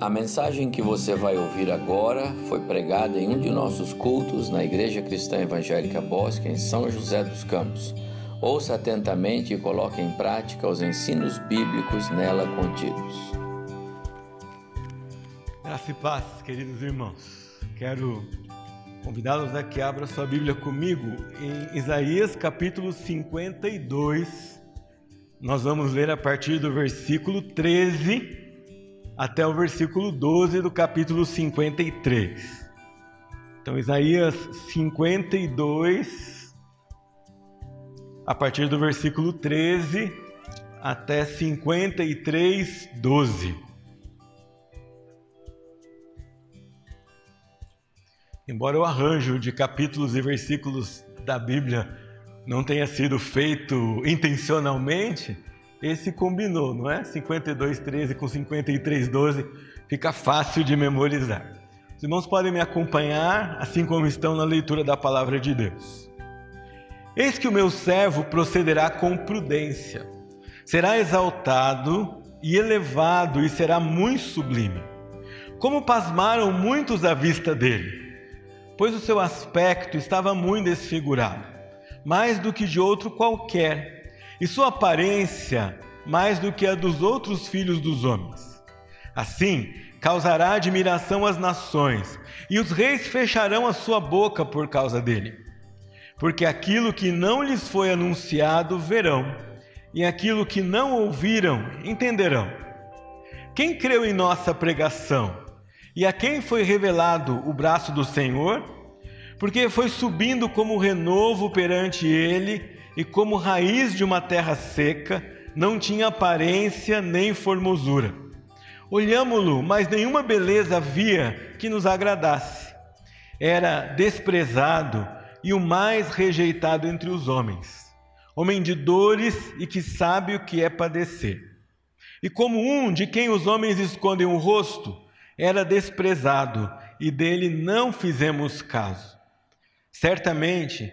A mensagem que você vai ouvir agora foi pregada em um de nossos cultos na Igreja Cristã Evangélica Bosque, em São José dos Campos. Ouça atentamente e coloque em prática os ensinos bíblicos nela contidos. Graça e paz, queridos irmãos. Quero convidá-los a que abra sua Bíblia comigo em Isaías capítulo 52. Nós vamos ler a partir do versículo 13 até o versículo 12 do capítulo 53. Então, Isaías 52, a partir do versículo 13 até 53, 12. Embora o arranjo de capítulos e versículos da Bíblia não tenha sido feito intencionalmente, esse combinou, não é? 52,13 com 53,12 fica fácil de memorizar. Os irmãos podem me acompanhar, assim como estão na leitura da palavra de Deus. Eis que o meu servo procederá com prudência, será exaltado e elevado e será muito sublime. Como pasmaram muitos à vista dele, pois o seu aspecto estava muito desfigurado, mais do que de outro qualquer e sua aparência mais do que a dos outros filhos dos homens. Assim, causará admiração às nações, e os reis fecharão a sua boca por causa dele. Porque aquilo que não lhes foi anunciado verão, e aquilo que não ouviram entenderão. Quem creu em nossa pregação? E a quem foi revelado o braço do Senhor? Porque foi subindo como renovo perante ele e como raiz de uma terra seca, não tinha aparência nem formosura. Olhámo-lo, mas nenhuma beleza havia que nos agradasse. Era desprezado e o mais rejeitado entre os homens, homem de dores e que sabe o que é padecer. E como um de quem os homens escondem o rosto, era desprezado e dele não fizemos caso. Certamente,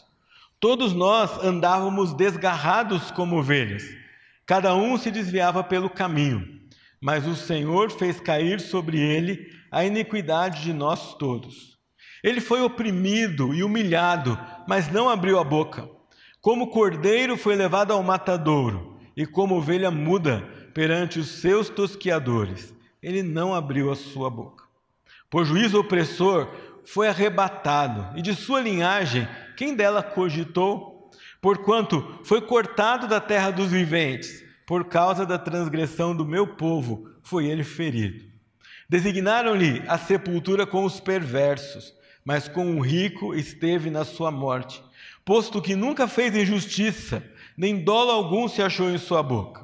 Todos nós andávamos desgarrados como ovelhas, cada um se desviava pelo caminho, mas o Senhor fez cair sobre ele a iniquidade de nós todos. Ele foi oprimido e humilhado, mas não abriu a boca. Como cordeiro foi levado ao matadouro, e como ovelha muda perante os seus tosquiadores, ele não abriu a sua boca. Por juízo opressor foi arrebatado, e de sua linhagem quem dela cogitou? Porquanto foi cortado da terra dos viventes, por causa da transgressão do meu povo, foi ele ferido. Designaram-lhe a sepultura com os perversos, mas com o rico esteve na sua morte, posto que nunca fez injustiça, nem dolo algum se achou em sua boca.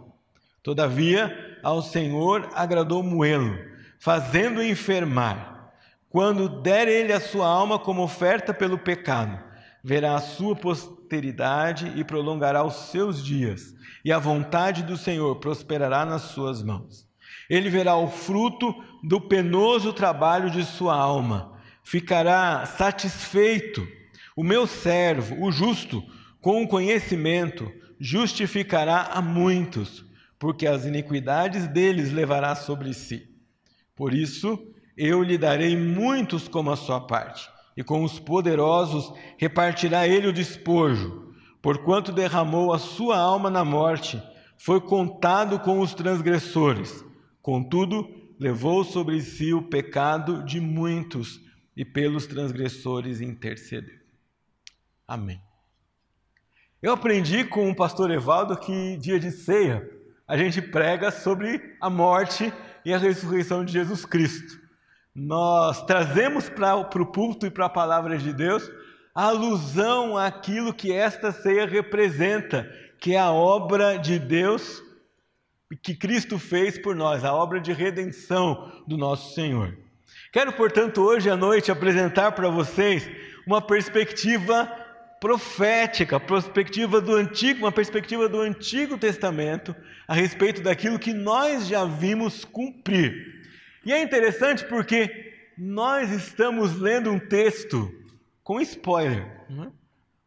Todavia, ao Senhor agradou moê-lo, fazendo-o enfermar. Quando der ele a sua alma como oferta pelo pecado, verá a sua posteridade e prolongará os seus dias, e a vontade do Senhor prosperará nas suas mãos. Ele verá o fruto do penoso trabalho de sua alma, ficará satisfeito. O meu servo, o justo, com o conhecimento, justificará a muitos, porque as iniquidades deles levará sobre si. Por isso, eu lhe darei muitos como a sua parte e com os poderosos repartirá ele o despojo. Porquanto derramou a sua alma na morte, foi contado com os transgressores. Contudo, levou sobre si o pecado de muitos e pelos transgressores intercedeu. Amém. Eu aprendi com o pastor Evaldo que dia de ceia a gente prega sobre a morte e a ressurreição de Jesus Cristo nós trazemos para o púlpito e para a palavra de Deus alusão àquilo que esta ceia representa, que é a obra de Deus que Cristo fez por nós, a obra de redenção do nosso Senhor. Quero, portanto, hoje à noite apresentar para vocês uma perspectiva profética, perspectiva do antigo, uma perspectiva do Antigo Testamento a respeito daquilo que nós já vimos cumprir. E é interessante porque nós estamos lendo um texto com spoiler, é?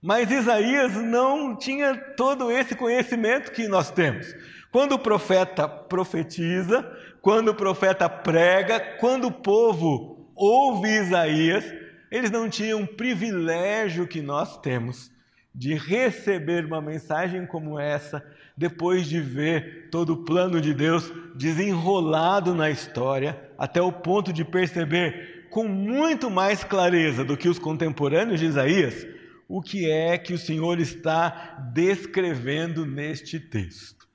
mas Isaías não tinha todo esse conhecimento que nós temos. Quando o profeta profetiza, quando o profeta prega, quando o povo ouve Isaías, eles não tinham o privilégio que nós temos de receber uma mensagem como essa, depois de ver todo o plano de Deus desenrolado na história, até o ponto de perceber com muito mais clareza do que os contemporâneos de Isaías o que é que o Senhor está descrevendo neste texto.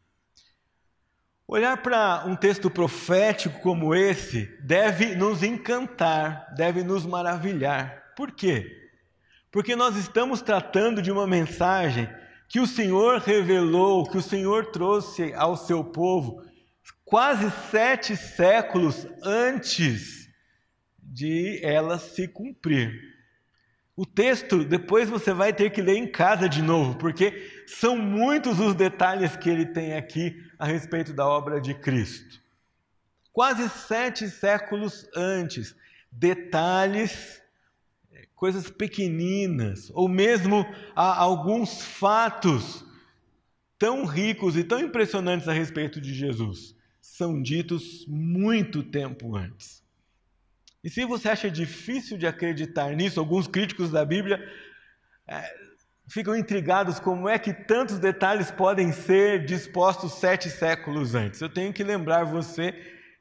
Olhar para um texto profético como esse deve nos encantar, deve nos maravilhar. Por quê? Porque nós estamos tratando de uma mensagem que o Senhor revelou, que o Senhor trouxe ao seu povo quase sete séculos antes de ela se cumprir. O texto, depois você vai ter que ler em casa de novo, porque são muitos os detalhes que ele tem aqui a respeito da obra de Cristo. Quase sete séculos antes, detalhes, coisas pequeninas, ou mesmo alguns fatos tão ricos e tão impressionantes a respeito de Jesus, são ditos muito tempo antes. E se você acha difícil de acreditar nisso, alguns críticos da Bíblia é, ficam intrigados como é que tantos detalhes podem ser dispostos sete séculos antes. Eu tenho que lembrar você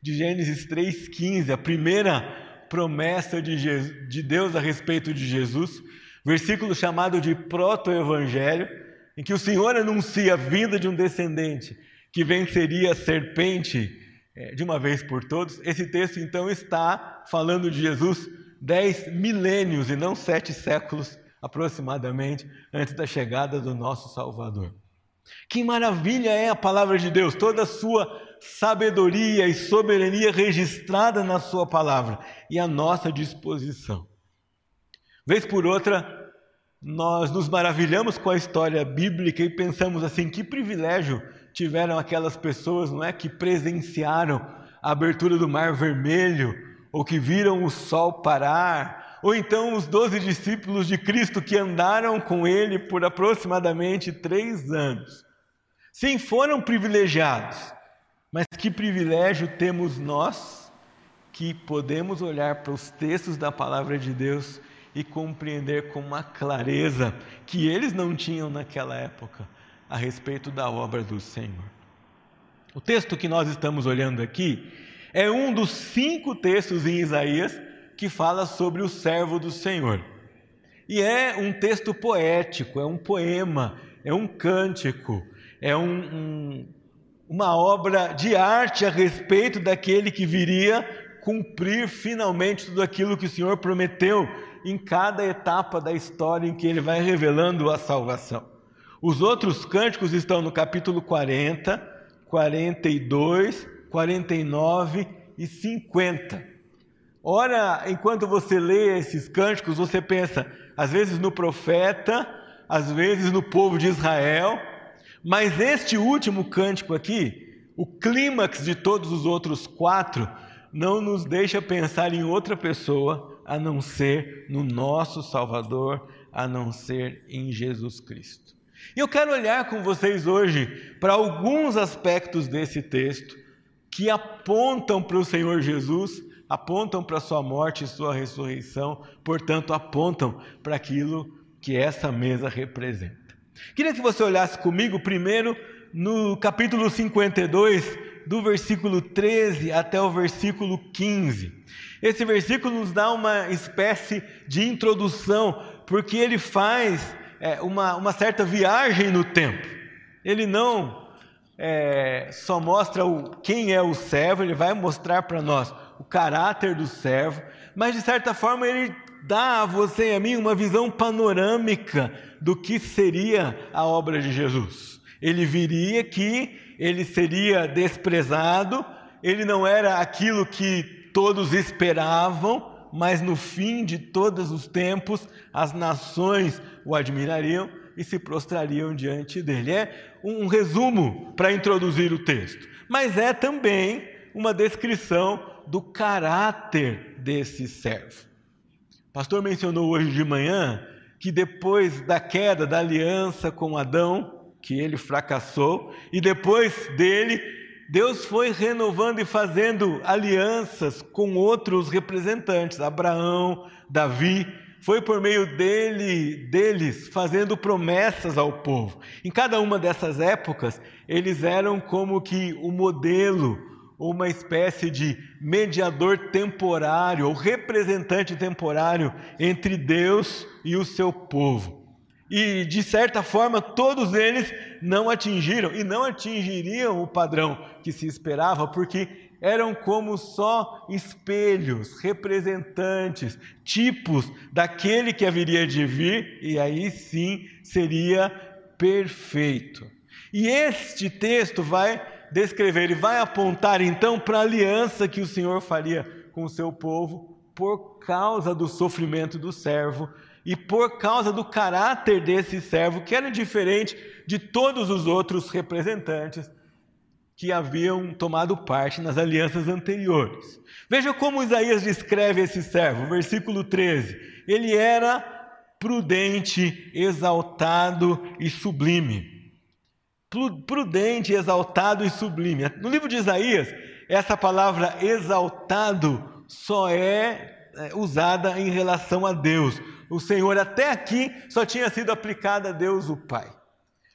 de Gênesis 3,15, a primeira promessa de, Jesus, de Deus a respeito de Jesus, versículo chamado de proto-evangelho, em que o Senhor anuncia a vinda de um descendente que venceria a serpente é, de uma vez por todos. Esse texto, então, está falando de Jesus dez milênios e não sete séculos aproximadamente antes da chegada do nosso Salvador. Que maravilha é a palavra de Deus, toda a sua sabedoria e soberania registrada na sua palavra e à nossa disposição. Vez por outra, nós nos maravilhamos com a história bíblica e pensamos assim: que privilégio tiveram aquelas pessoas, não é, que presenciaram a abertura do Mar Vermelho, ou que viram o sol parar, ou então os doze discípulos de Cristo que andaram com ele por aproximadamente três anos. Sim, foram privilegiados, mas que privilégio temos nós que podemos olhar para os textos da palavra de Deus e compreender com uma clareza que eles não tinham naquela época a respeito da obra do Senhor. O texto que nós estamos olhando aqui é um dos cinco textos em Isaías que fala sobre o servo do Senhor. E é um texto poético, é um poema, é um cântico, é um, um, uma obra de arte a respeito daquele que viria cumprir finalmente tudo aquilo que o Senhor prometeu em cada etapa da história em que ele vai revelando a salvação. Os outros cânticos estão no capítulo 40, 42, 49 e 50. Ora, enquanto você lê esses cânticos, você pensa, às vezes no profeta, às vezes no povo de Israel, mas este último cântico aqui, o clímax de todos os outros quatro, não nos deixa pensar em outra pessoa a não ser no nosso Salvador, a não ser em Jesus Cristo. E eu quero olhar com vocês hoje para alguns aspectos desse texto que apontam para o Senhor Jesus, apontam para sua morte e sua ressurreição, portanto, apontam para aquilo que essa mesa representa. Queria que você olhasse comigo primeiro no capítulo 52, do versículo 13 até o versículo 15. Esse versículo nos dá uma espécie de introdução, porque ele faz é, uma, uma certa viagem no tempo. Ele não é, só mostra o, quem é o servo, ele vai mostrar para nós o caráter do servo, mas de certa forma ele dá a você e a mim uma visão panorâmica do que seria a obra de Jesus. Ele viria que ele seria desprezado, ele não era aquilo que todos esperavam, mas no fim de todos os tempos as nações o admirariam e se prostrariam diante dele. É um resumo para introduzir o texto, mas é também uma descrição do caráter desse servo. Pastor mencionou hoje de manhã que depois da queda da aliança com Adão, que ele fracassou, e depois dele, Deus foi renovando e fazendo alianças com outros representantes, Abraão, Davi, foi por meio dele, deles, fazendo promessas ao povo. Em cada uma dessas épocas, eles eram como que o modelo, uma espécie de mediador temporário ou representante temporário entre Deus e o seu povo. E de certa forma, todos eles não atingiram e não atingiriam o padrão que se esperava, porque eram como só espelhos, representantes, tipos daquele que haveria de vir, e aí sim seria perfeito. E este texto vai descrever e vai apontar então para a aliança que o Senhor faria com o seu povo por causa do sofrimento do servo e por causa do caráter desse servo, que era diferente de todos os outros representantes que haviam tomado parte nas alianças anteriores. Veja como Isaías descreve esse servo, versículo 13. Ele era prudente, exaltado e sublime. Prudente, exaltado e sublime. No livro de Isaías, essa palavra exaltado só é, é usada em relação a Deus. O Senhor até aqui só tinha sido aplicada a Deus o Pai.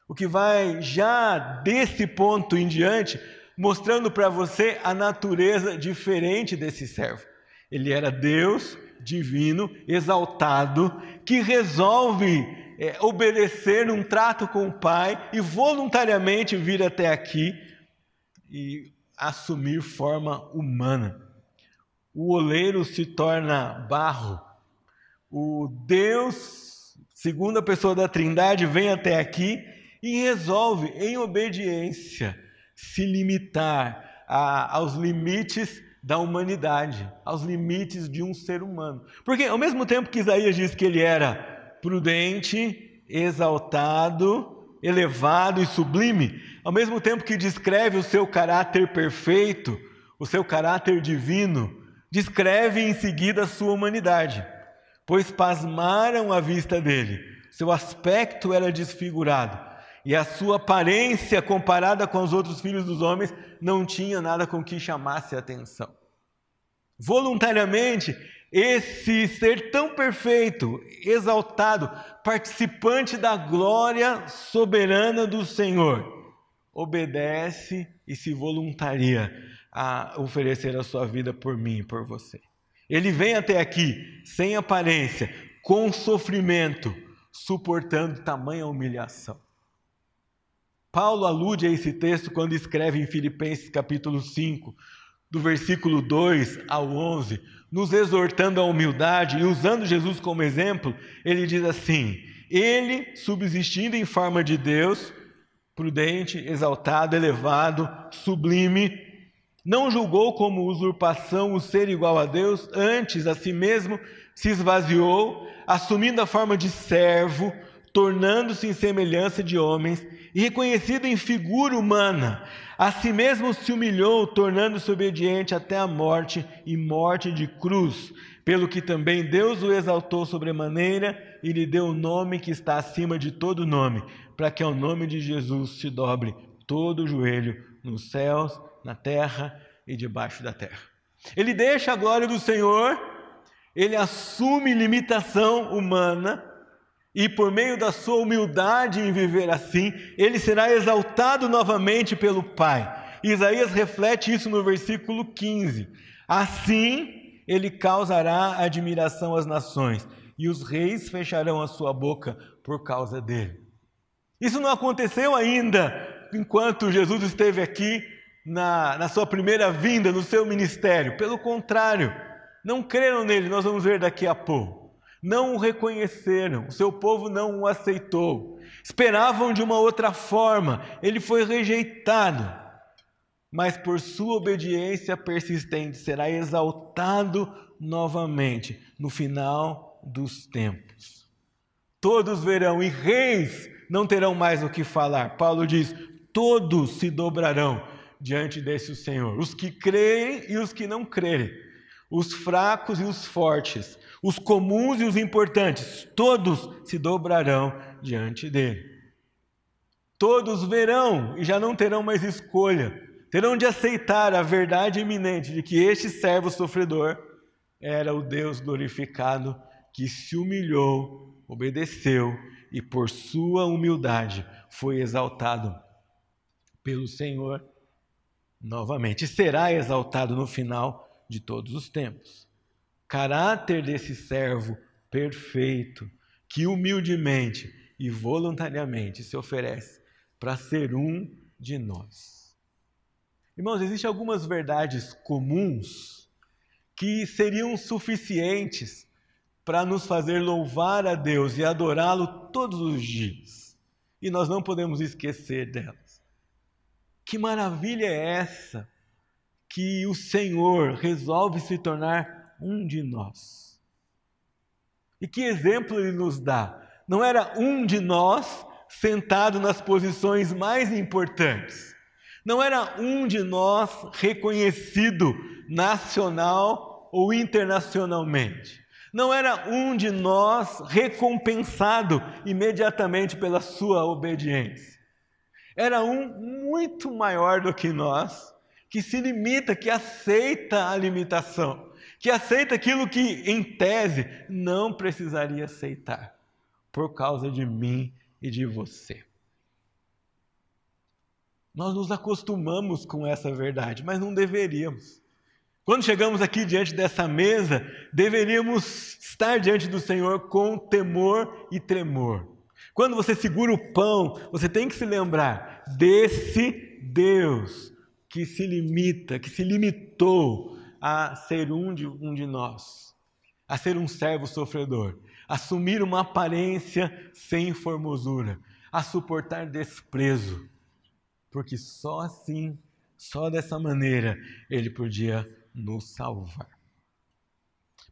O que vai já desse ponto em diante mostrando para você a natureza diferente desse servo. Ele era Deus divino, exaltado, que resolve é, obedecer num trato com o Pai e voluntariamente vir até aqui e assumir forma humana. O oleiro se torna barro. O Deus, segunda pessoa da Trindade, vem até aqui e resolve, em obediência, se limitar a, aos limites da humanidade, aos limites de um ser humano. Porque ao mesmo tempo que Isaías diz que ele era prudente, exaltado, elevado e sublime, ao mesmo tempo que descreve o seu caráter perfeito, o seu caráter divino, descreve em seguida a sua humanidade, pois pasmaram a vista dele, seu aspecto era desfigurado e a sua aparência comparada com os outros filhos dos homens não tinha nada com que chamasse a atenção. Voluntariamente, esse ser tão perfeito, exaltado, participante da glória soberana do Senhor, obedece e se voluntaria a oferecer a sua vida por mim e por você. Ele vem até aqui sem aparência, com sofrimento, suportando tamanha humilhação. Paulo alude a esse texto quando escreve em Filipenses capítulo 5, do versículo 2 ao 11, nos exortando à humildade e usando Jesus como exemplo, ele diz assim: Ele, subsistindo em forma de Deus, prudente, exaltado, elevado, sublime, não julgou como usurpação o ser igual a Deus, antes a si mesmo se esvaziou, assumindo a forma de servo, tornando-se em semelhança de homens e reconhecido em figura humana, a si mesmo se humilhou, tornando-se obediente até a morte e morte de cruz, pelo que também Deus o exaltou sobremaneira e lhe deu o nome que está acima de todo nome, para que ao nome de Jesus se dobre todo o joelho nos céus, na terra e debaixo da terra. Ele deixa a glória do Senhor, ele assume limitação humana e por meio da sua humildade em viver assim, ele será exaltado novamente pelo Pai. Isaías reflete isso no versículo 15. Assim ele causará admiração às nações, e os reis fecharão a sua boca por causa dele. Isso não aconteceu ainda enquanto Jesus esteve aqui na, na sua primeira vinda, no seu ministério. Pelo contrário, não creram nele, nós vamos ver daqui a pouco não o reconheceram, o seu povo não o aceitou. Esperavam de uma outra forma, ele foi rejeitado. mas por sua obediência persistente será exaltado novamente no final dos tempos. Todos verão, e reis não terão mais o que falar. Paulo diz: todos se dobrarão diante desse Senhor, os que creem e os que não crerem, os fracos e os fortes, os comuns e os importantes, todos se dobrarão diante dele. Todos verão e já não terão mais escolha, terão de aceitar a verdade iminente de que este servo sofredor era o Deus glorificado que se humilhou, obedeceu e por sua humildade foi exaltado pelo Senhor novamente. E será exaltado no final de todos os tempos. Caráter desse servo perfeito, que humildemente e voluntariamente se oferece para ser um de nós. Irmãos, existem algumas verdades comuns que seriam suficientes para nos fazer louvar a Deus e adorá-lo todos os dias. E nós não podemos esquecer delas. Que maravilha é essa que o Senhor resolve se tornar um de nós? E que exemplo ele nos dá? Não era um de nós sentado nas posições mais importantes. Não era um de nós reconhecido nacional ou internacionalmente. Não era um de nós recompensado imediatamente pela sua obediência. Era um muito maior do que nós, que se limita, que aceita a limitação, que aceita aquilo que, em tese, não precisaria aceitar, por causa de mim e de você. Nós nos acostumamos com essa verdade, mas não deveríamos. Quando chegamos aqui diante dessa mesa, deveríamos estar diante do Senhor com temor e tremor. Quando você segura o pão, você tem que se lembrar desse Deus que se limita, que se limitou a ser um de, um de nós, a ser um servo sofredor, assumir uma aparência sem formosura, a suportar desprezo, porque só assim, só dessa maneira, ele podia nos salvar.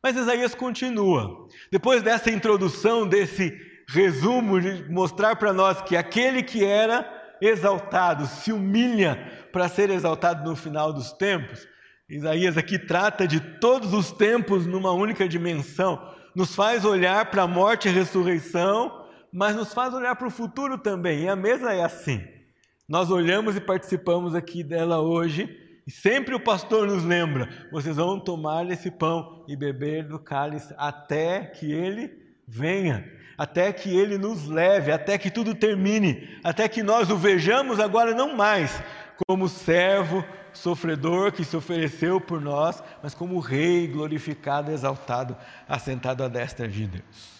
Mas Isaías continua. Depois dessa introdução, desse resumo de mostrar para nós que aquele que era exaltado se humilha para ser exaltado no final dos tempos. Isaías aqui trata de todos os tempos numa única dimensão, nos faz olhar para a morte e ressurreição, mas nos faz olhar para o futuro também. E a mesa é assim. Nós olhamos e participamos aqui dela hoje e sempre o pastor nos lembra: vocês vão tomar esse pão e beber do cálice até que ele venha, até que ele nos leve, até que tudo termine, até que nós o vejamos agora não mais como servo sofredor que se ofereceu por nós, mas como rei glorificado, exaltado, assentado à destra de Deus.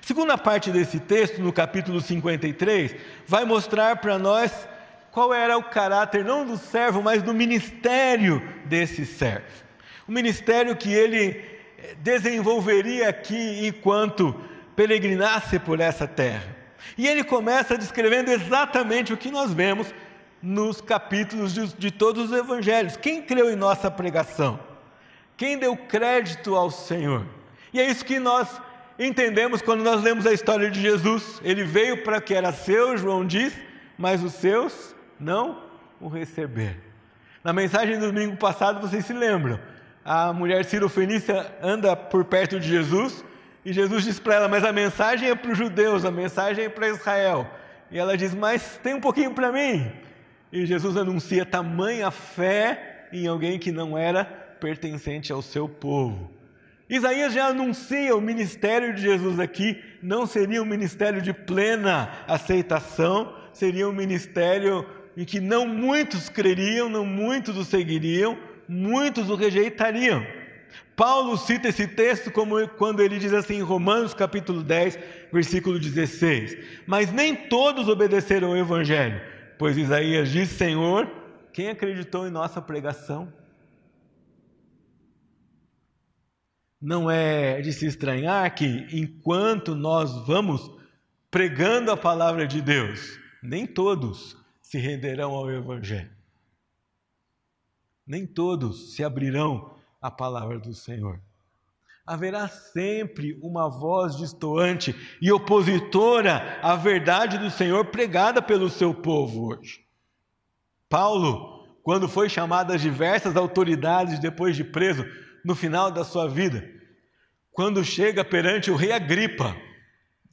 Segunda parte desse texto, no capítulo 53, vai mostrar para nós qual era o caráter não do servo, mas do ministério desse servo. O ministério que ele eh, desenvolveria aqui enquanto peregrinasse por essa terra. E ele começa descrevendo exatamente o que nós vemos nos capítulos de, de todos os evangelhos. Quem creu em nossa pregação? Quem deu crédito ao Senhor? E é isso que nós entendemos quando nós lemos a história de Jesus. Ele veio para que era seu, João diz, mas os seus não o receber. Na mensagem do domingo passado, vocês se lembram? A mulher Fenícia anda por perto de Jesus e Jesus diz para ela: Mas a mensagem é para os judeus, a mensagem é para Israel. E ela diz: Mas tem um pouquinho para mim. E Jesus anuncia tamanha fé em alguém que não era pertencente ao seu povo. Isaías já anuncia o ministério de Jesus aqui, não seria um ministério de plena aceitação, seria um ministério em que não muitos creriam, não muitos o seguiriam, muitos o rejeitariam. Paulo cita esse texto como quando ele diz assim em Romanos capítulo 10, versículo 16: Mas nem todos obedeceram ao evangelho, pois Isaías diz: Senhor, quem acreditou em nossa pregação? Não é de se estranhar que enquanto nós vamos pregando a palavra de Deus, nem todos se renderão ao Evangelho. Nem todos se abrirão à palavra do Senhor. Haverá sempre uma voz distoante e opositora à verdade do Senhor pregada pelo seu povo hoje. Paulo, quando foi chamado às diversas autoridades depois de preso, no final da sua vida, quando chega perante o rei Agripa,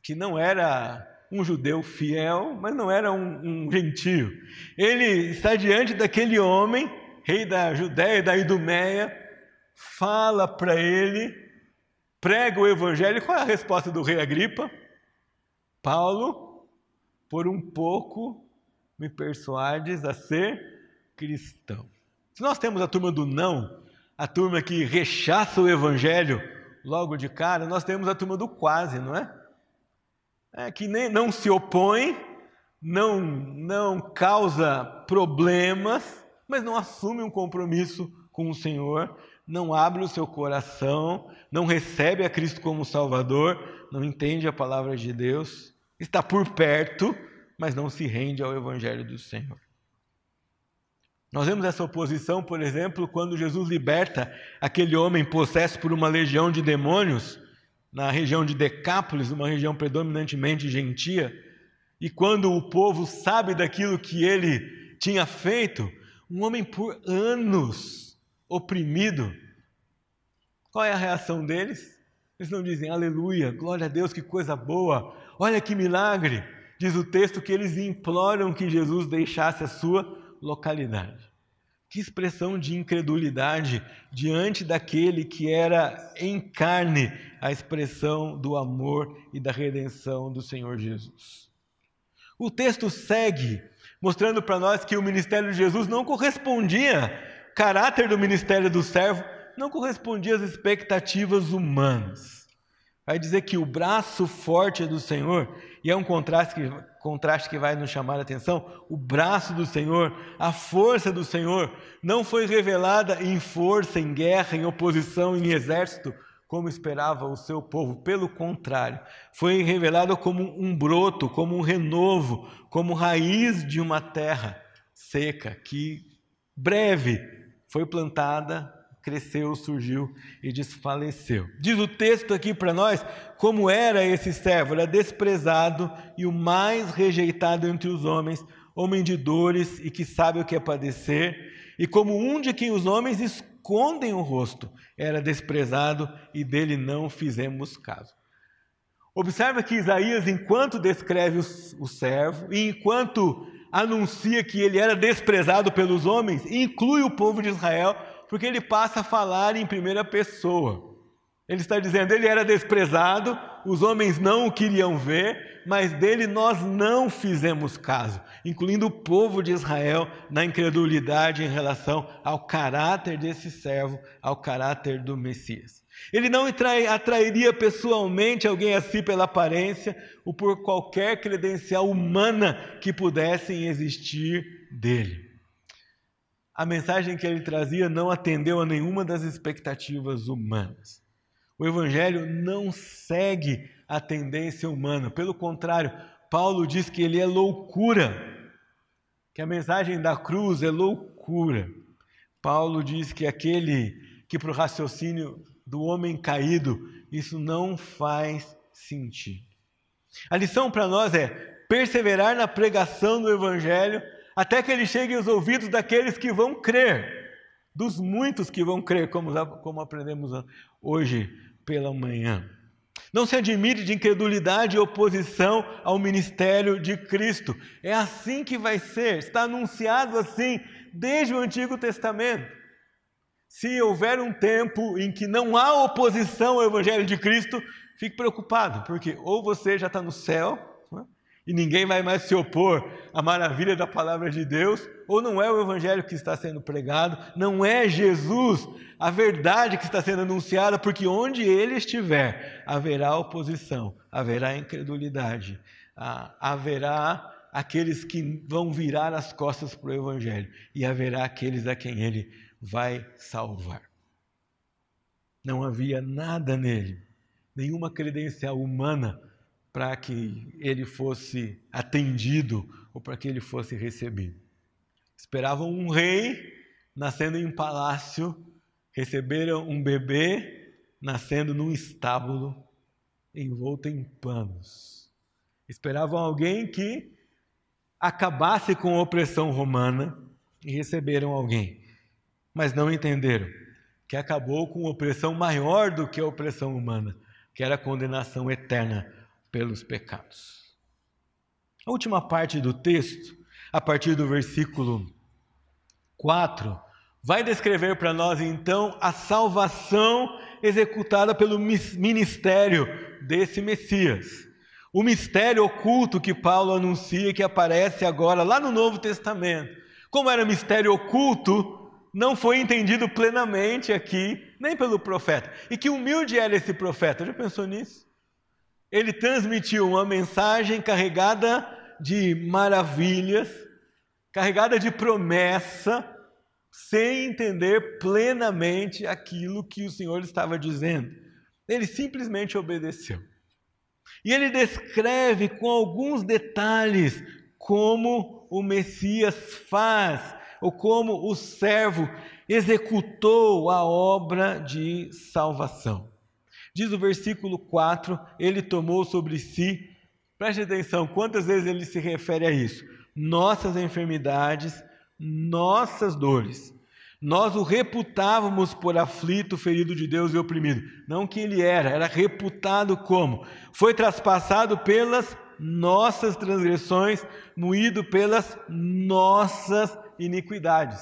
que não era um judeu fiel, mas não era um, um gentio. Ele está diante daquele homem, rei da Judéia e da Idumeia, fala para ele, prega o evangelho. Qual é a resposta do rei Agripa? Paulo, por um pouco me persuades a ser cristão. Se nós temos a turma do não, a turma que rechaça o evangelho logo de cara, nós temos a turma do quase, não é? é, que nem, não se opõe, não, não causa problemas, mas não assume um compromisso com o Senhor, não abre o seu coração, não recebe a Cristo como Salvador, não entende a palavra de Deus, está por perto, mas não se rende ao Evangelho do Senhor. Nós vemos essa oposição, por exemplo, quando Jesus liberta aquele homem possesso por uma legião de demônios na região de Decápolis, uma região predominantemente gentia, e quando o povo sabe daquilo que ele tinha feito, um homem por anos oprimido, qual é a reação deles? Eles não dizem aleluia, glória a Deus, que coisa boa, olha que milagre. Diz o texto que eles imploram que Jesus deixasse a sua localidade. Que expressão de incredulidade diante daquele que era em carne a expressão do amor e da redenção do Senhor Jesus. O texto segue mostrando para nós que o ministério de Jesus não correspondia, caráter do ministério do servo não correspondia às expectativas humanas. Vai dizer que o braço forte é do Senhor, e é um contraste que, contraste que vai nos chamar a atenção. O braço do Senhor, a força do Senhor, não foi revelada em força, em guerra, em oposição, em exército, como esperava o seu povo. Pelo contrário, foi revelado como um broto, como um renovo, como raiz de uma terra seca que breve foi plantada cresceu, surgiu e desfaleceu. Diz o texto aqui para nós como era esse servo: era desprezado e o mais rejeitado entre os homens, homem de dores e que sabe o que é padecer, e como um de quem os homens escondem o rosto, era desprezado e dele não fizemos caso. Observa que Isaías, enquanto descreve o servo e enquanto anuncia que ele era desprezado pelos homens, inclui o povo de Israel porque ele passa a falar em primeira pessoa. Ele está dizendo, ele era desprezado, os homens não o queriam ver, mas dele nós não fizemos caso, incluindo o povo de Israel na incredulidade em relação ao caráter desse servo, ao caráter do Messias. Ele não atrairia pessoalmente alguém assim pela aparência ou por qualquer credencial humana que pudessem existir dele a mensagem que ele trazia não atendeu a nenhuma das expectativas humanas. O Evangelho não segue a tendência humana, pelo contrário, Paulo diz que ele é loucura, que a mensagem da cruz é loucura. Paulo diz que aquele que para o raciocínio do homem caído, isso não faz sentido. A lição para nós é perseverar na pregação do Evangelho até que ele chegue aos ouvidos daqueles que vão crer, dos muitos que vão crer, como, como aprendemos hoje pela manhã. Não se admire de incredulidade e oposição ao ministério de Cristo. É assim que vai ser, está anunciado assim desde o Antigo Testamento. Se houver um tempo em que não há oposição ao Evangelho de Cristo, fique preocupado, porque ou você já está no céu, e ninguém vai mais se opor à maravilha da palavra de Deus, ou não é o evangelho que está sendo pregado, não é Jesus a verdade que está sendo anunciada, porque onde ele estiver, haverá oposição, haverá incredulidade, haverá aqueles que vão virar as costas para o evangelho, e haverá aqueles a quem ele vai salvar. Não havia nada nele, nenhuma credencial humana para que ele fosse atendido ou para que ele fosse recebido. Esperavam um rei nascendo em palácio, receberam um bebê nascendo num estábulo, envolto em panos. Esperavam alguém que acabasse com a opressão romana e receberam alguém, mas não entenderam que acabou com opressão maior do que a opressão humana, que era a condenação eterna pelos pecados. A última parte do texto, a partir do versículo 4, vai descrever para nós então a salvação executada pelo ministério desse Messias. O mistério oculto que Paulo anuncia que aparece agora lá no Novo Testamento. Como era mistério oculto, não foi entendido plenamente aqui, nem pelo profeta. E que humilde era esse profeta, já pensou nisso? Ele transmitiu uma mensagem carregada de maravilhas, carregada de promessa, sem entender plenamente aquilo que o Senhor estava dizendo. Ele simplesmente obedeceu. E ele descreve com alguns detalhes como o Messias faz ou como o servo executou a obra de salvação. Diz o versículo 4: ele tomou sobre si, preste atenção, quantas vezes ele se refere a isso? Nossas enfermidades, nossas dores. Nós o reputávamos por aflito, ferido de Deus e oprimido. Não que ele era, era reputado como? Foi traspassado pelas nossas transgressões, moído pelas nossas iniquidades.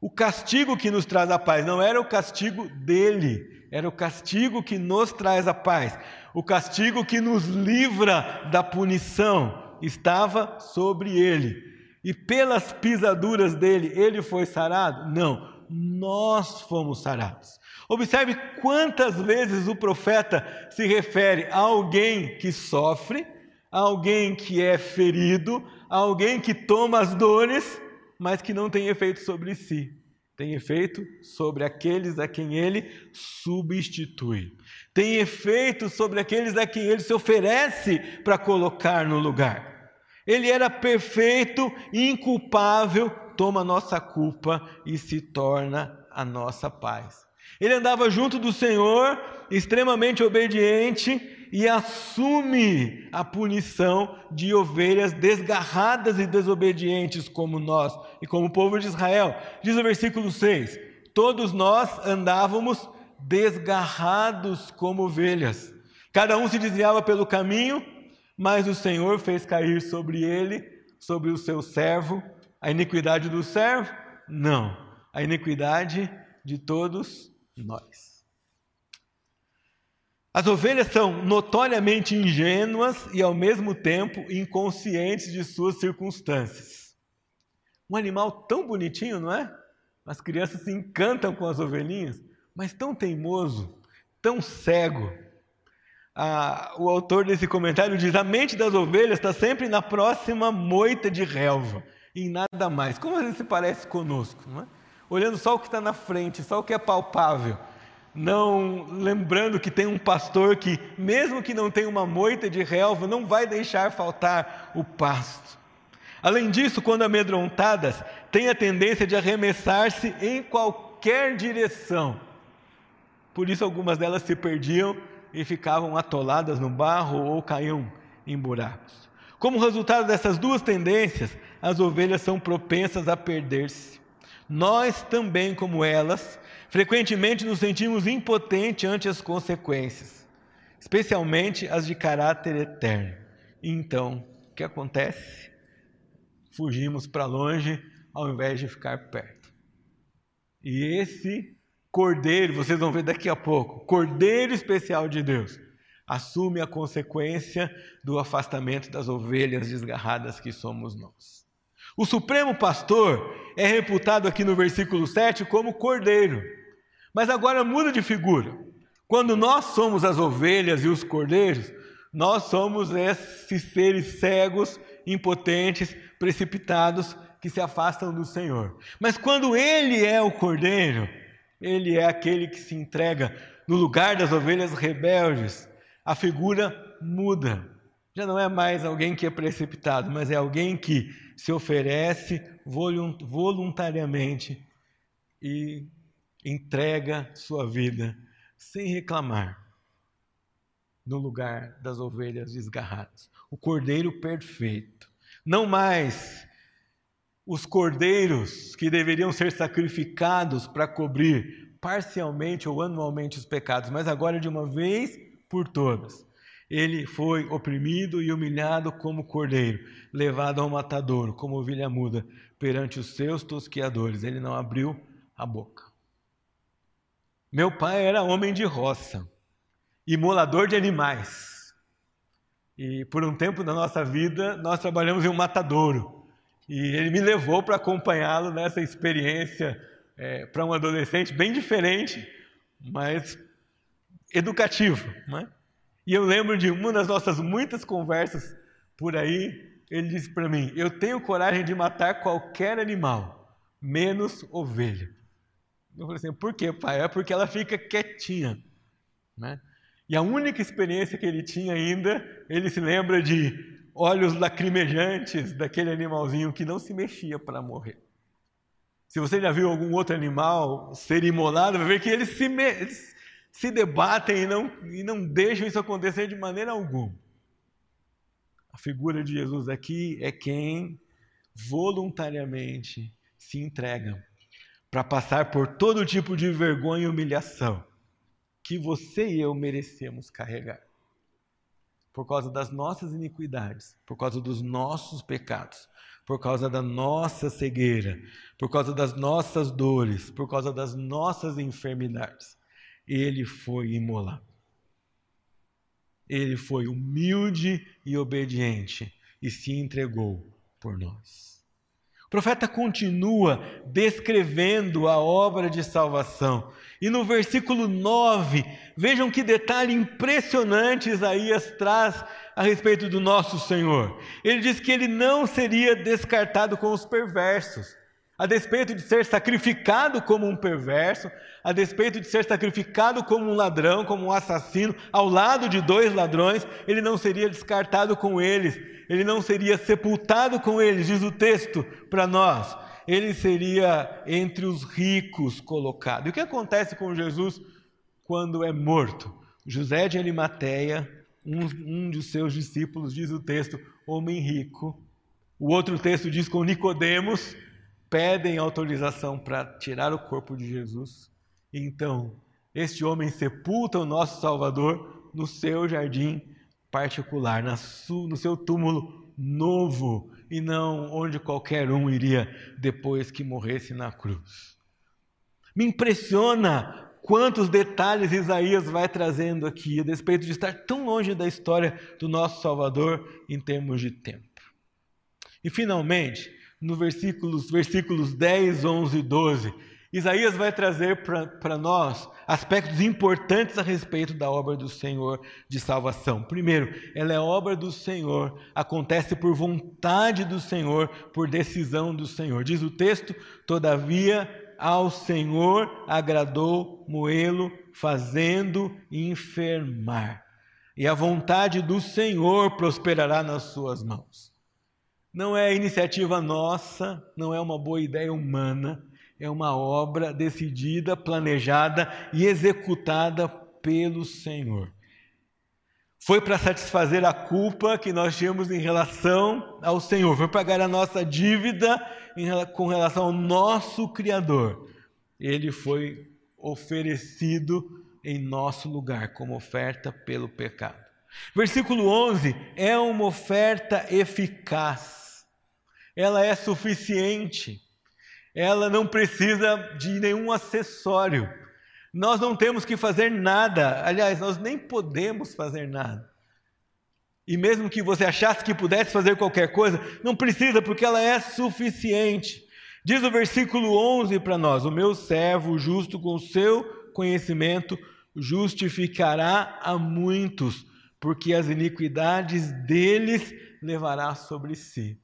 O castigo que nos traz a paz não era o castigo dele, era o castigo que nos traz a paz. O castigo que nos livra da punição estava sobre ele. E pelas pisaduras dele, ele foi sarado? Não, nós fomos sarados. Observe quantas vezes o profeta se refere a alguém que sofre, a alguém que é ferido, a alguém que toma as dores mas que não tem efeito sobre si. Tem efeito sobre aqueles a quem ele substitui. Tem efeito sobre aqueles a quem ele se oferece para colocar no lugar. Ele era perfeito, inculpável, toma a nossa culpa e se torna a nossa paz. Ele andava junto do Senhor, extremamente obediente, e assume a punição de ovelhas desgarradas e desobedientes como nós e como o povo de Israel. Diz o versículo 6: Todos nós andávamos desgarrados como ovelhas, cada um se desviava pelo caminho, mas o Senhor fez cair sobre ele, sobre o seu servo, a iniquidade do servo? Não, a iniquidade de todos nós. As ovelhas são notoriamente ingênuas e, ao mesmo tempo, inconscientes de suas circunstâncias. Um animal tão bonitinho, não é? As crianças se encantam com as ovelhinhas, mas tão teimoso, tão cego. Ah, o autor desse comentário diz: a mente das ovelhas está sempre na próxima moita de relva, e nada mais. Como às vezes se parece conosco, não é? Olhando só o que está na frente, só o que é palpável não lembrando que tem um pastor que, mesmo que não tenha uma moita de relva, não vai deixar faltar o pasto. Além disso, quando amedrontadas, têm a tendência de arremessar-se em qualquer direção. Por isso, algumas delas se perdiam e ficavam atoladas no barro ou caíam em buracos. Como resultado dessas duas tendências, as ovelhas são propensas a perder-se. Nós também, como elas, Frequentemente nos sentimos impotentes ante as consequências, especialmente as de caráter eterno. E então, o que acontece? Fugimos para longe ao invés de ficar perto. E esse cordeiro, vocês vão ver daqui a pouco, cordeiro especial de Deus, assume a consequência do afastamento das ovelhas desgarradas que somos nós. O supremo pastor é reputado aqui no versículo 7 como cordeiro. Mas agora muda de figura. Quando nós somos as ovelhas e os cordeiros, nós somos esses seres cegos, impotentes, precipitados que se afastam do Senhor. Mas quando Ele é o cordeiro, Ele é aquele que se entrega no lugar das ovelhas rebeldes. A figura muda. Já não é mais alguém que é precipitado, mas é alguém que se oferece voluntariamente e entrega sua vida sem reclamar no lugar das ovelhas desgarradas. O cordeiro perfeito. Não mais os cordeiros que deveriam ser sacrificados para cobrir parcialmente ou anualmente os pecados, mas agora de uma vez por todas. Ele foi oprimido e humilhado como cordeiro, levado ao matadouro, como ovelha muda, perante os seus tosquiadores. Ele não abriu a boca. Meu pai era homem de roça, imolador de animais. E por um tempo da nossa vida, nós trabalhamos em um matadouro. E ele me levou para acompanhá-lo nessa experiência é, para um adolescente bem diferente, mas educativo. Né? E eu lembro de uma das nossas muitas conversas por aí, ele disse para mim: Eu tenho coragem de matar qualquer animal, menos ovelha. Eu falei assim, por quê, pai? É porque ela fica quietinha. Né? E a única experiência que ele tinha ainda, ele se lembra de olhos lacrimejantes daquele animalzinho que não se mexia para morrer. Se você já viu algum outro animal ser imolado, vai ver que eles se, eles se debatem e não, e não deixam isso acontecer de maneira alguma. A figura de Jesus aqui é quem voluntariamente se entrega para passar por todo tipo de vergonha e humilhação que você e eu merecemos carregar. Por causa das nossas iniquidades, por causa dos nossos pecados, por causa da nossa cegueira, por causa das nossas dores, por causa das nossas enfermidades. Ele foi imolado. Ele foi humilde e obediente e se entregou por nós profeta continua descrevendo a obra de salvação. E no versículo 9, vejam que detalhe impressionante Isaías traz a respeito do nosso Senhor. Ele diz que ele não seria descartado com os perversos. A despeito de ser sacrificado como um perverso, a despeito de ser sacrificado como um ladrão, como um assassino, ao lado de dois ladrões, ele não seria descartado com eles, ele não seria sepultado com eles, diz o texto para nós. Ele seria entre os ricos colocado. E o que acontece com Jesus quando é morto? José de Arimateia, um, um dos seus discípulos, diz o texto, homem rico. O outro texto diz com Nicodemos, pedem autorização para tirar o corpo de Jesus. Então, este homem sepulta o nosso Salvador no seu jardim particular, no seu túmulo novo, e não onde qualquer um iria depois que morresse na cruz. Me impressiona quantos detalhes Isaías vai trazendo aqui, a despeito de estar tão longe da história do nosso Salvador em termos de tempo. E finalmente, no versículos, versículos 10, 11 e 12, Isaías vai trazer para nós aspectos importantes a respeito da obra do Senhor de salvação. Primeiro, ela é obra do Senhor, acontece por vontade do Senhor, por decisão do Senhor. Diz o texto: todavia ao Senhor agradou moê-lo, fazendo enfermar. E a vontade do Senhor prosperará nas suas mãos não é iniciativa nossa, não é uma boa ideia humana, é uma obra decidida, planejada e executada pelo Senhor. Foi para satisfazer a culpa que nós tínhamos em relação ao Senhor, foi pagar a nossa dívida com relação ao nosso Criador. Ele foi oferecido em nosso lugar como oferta pelo pecado. Versículo 11 é uma oferta eficaz ela é suficiente, ela não precisa de nenhum acessório. Nós não temos que fazer nada, aliás, nós nem podemos fazer nada. E mesmo que você achasse que pudesse fazer qualquer coisa, não precisa, porque ela é suficiente. Diz o versículo 11 para nós: O meu servo justo com seu conhecimento justificará a muitos, porque as iniquidades deles levará sobre si.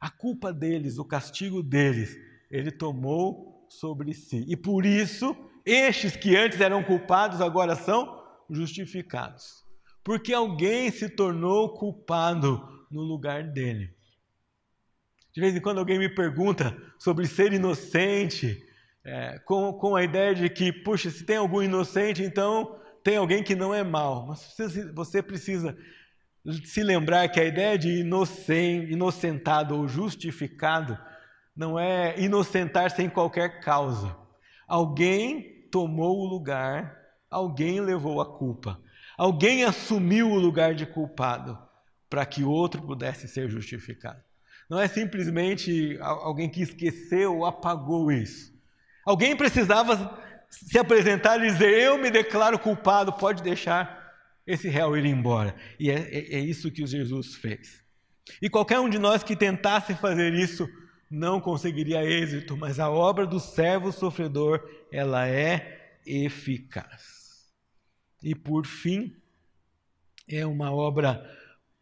A culpa deles, o castigo deles, ele tomou sobre si. E por isso, estes que antes eram culpados agora são justificados. Porque alguém se tornou culpado no lugar dele. De vez em quando alguém me pergunta sobre ser inocente é, com, com a ideia de que, puxa, se tem algum inocente, então tem alguém que não é mal. Mas você, você precisa se lembrar que a ideia de inocente, inocentado ou justificado não é inocentar sem qualquer causa. Alguém tomou o lugar, alguém levou a culpa, alguém assumiu o lugar de culpado para que outro pudesse ser justificado. Não é simplesmente alguém que esqueceu ou apagou isso. Alguém precisava se apresentar e dizer: Eu me declaro culpado, pode deixar esse réu ir embora. E é, é, é isso que Jesus fez. E qualquer um de nós que tentasse fazer isso não conseguiria êxito, mas a obra do servo sofredor, ela é eficaz. E por fim, é uma obra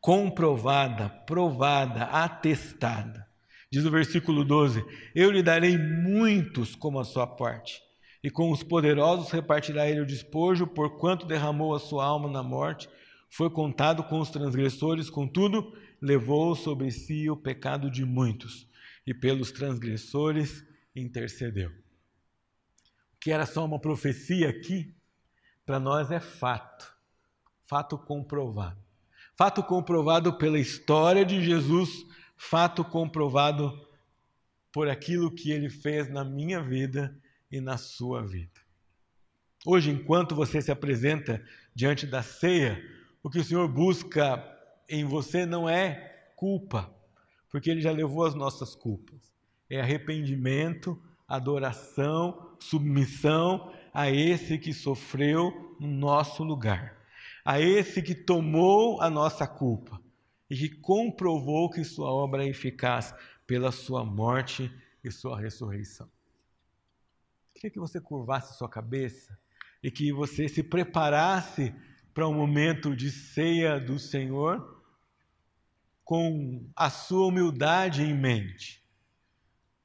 comprovada, provada, atestada. Diz o versículo 12: Eu lhe darei muitos como a sua parte, e com os poderosos repartirá ele o despojo, porquanto derramou a sua alma na morte, foi contado com os transgressores, contudo, levou sobre si o pecado de muitos, e pelos transgressores intercedeu. O que era só uma profecia aqui, para nós é fato, fato comprovado. Fato comprovado pela história de Jesus, fato comprovado por aquilo que ele fez na minha vida e na sua vida. Hoje, enquanto você se apresenta diante da ceia, o que o Senhor busca em você não é culpa, porque Ele já levou as nossas culpas. É arrependimento, adoração, submissão a esse que sofreu no nosso lugar a esse que tomou a nossa culpa e que comprovou que sua obra é eficaz pela sua morte e sua ressurreição. Queria que você curvasse sua cabeça e que você se preparasse para um momento de ceia do Senhor com a sua humildade em mente,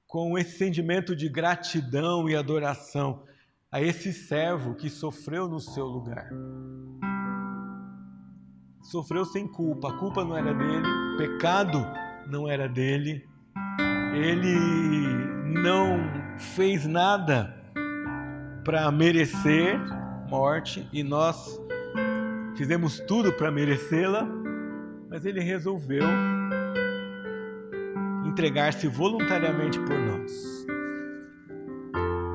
com esse sentimento de gratidão e adoração a esse servo que sofreu no seu lugar sofreu sem culpa. A culpa não era dele, o pecado não era dele. Ele não fez nada para merecer morte e nós fizemos tudo para merecê-la, mas ele resolveu entregar-se voluntariamente por nós.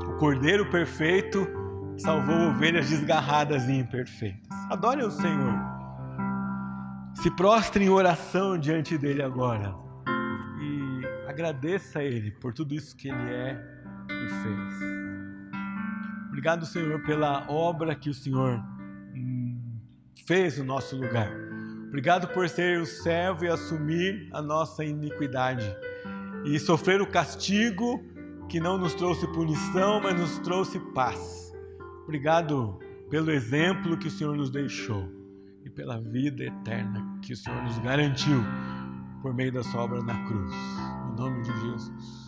O Cordeiro perfeito salvou ovelhas desgarradas e imperfeitas. Adore o Senhor. Se prostre em oração diante dele agora e agradeça a ele por tudo isso que ele é e fez. Obrigado, Senhor, pela obra que o Senhor hum, fez no nosso lugar. Obrigado por ser o servo e assumir a nossa iniquidade e sofrer o castigo que não nos trouxe punição, mas nos trouxe paz. Obrigado pelo exemplo que o Senhor nos deixou e pela vida eterna que o Senhor nos garantiu por meio da sua obra na cruz. Em nome de Jesus.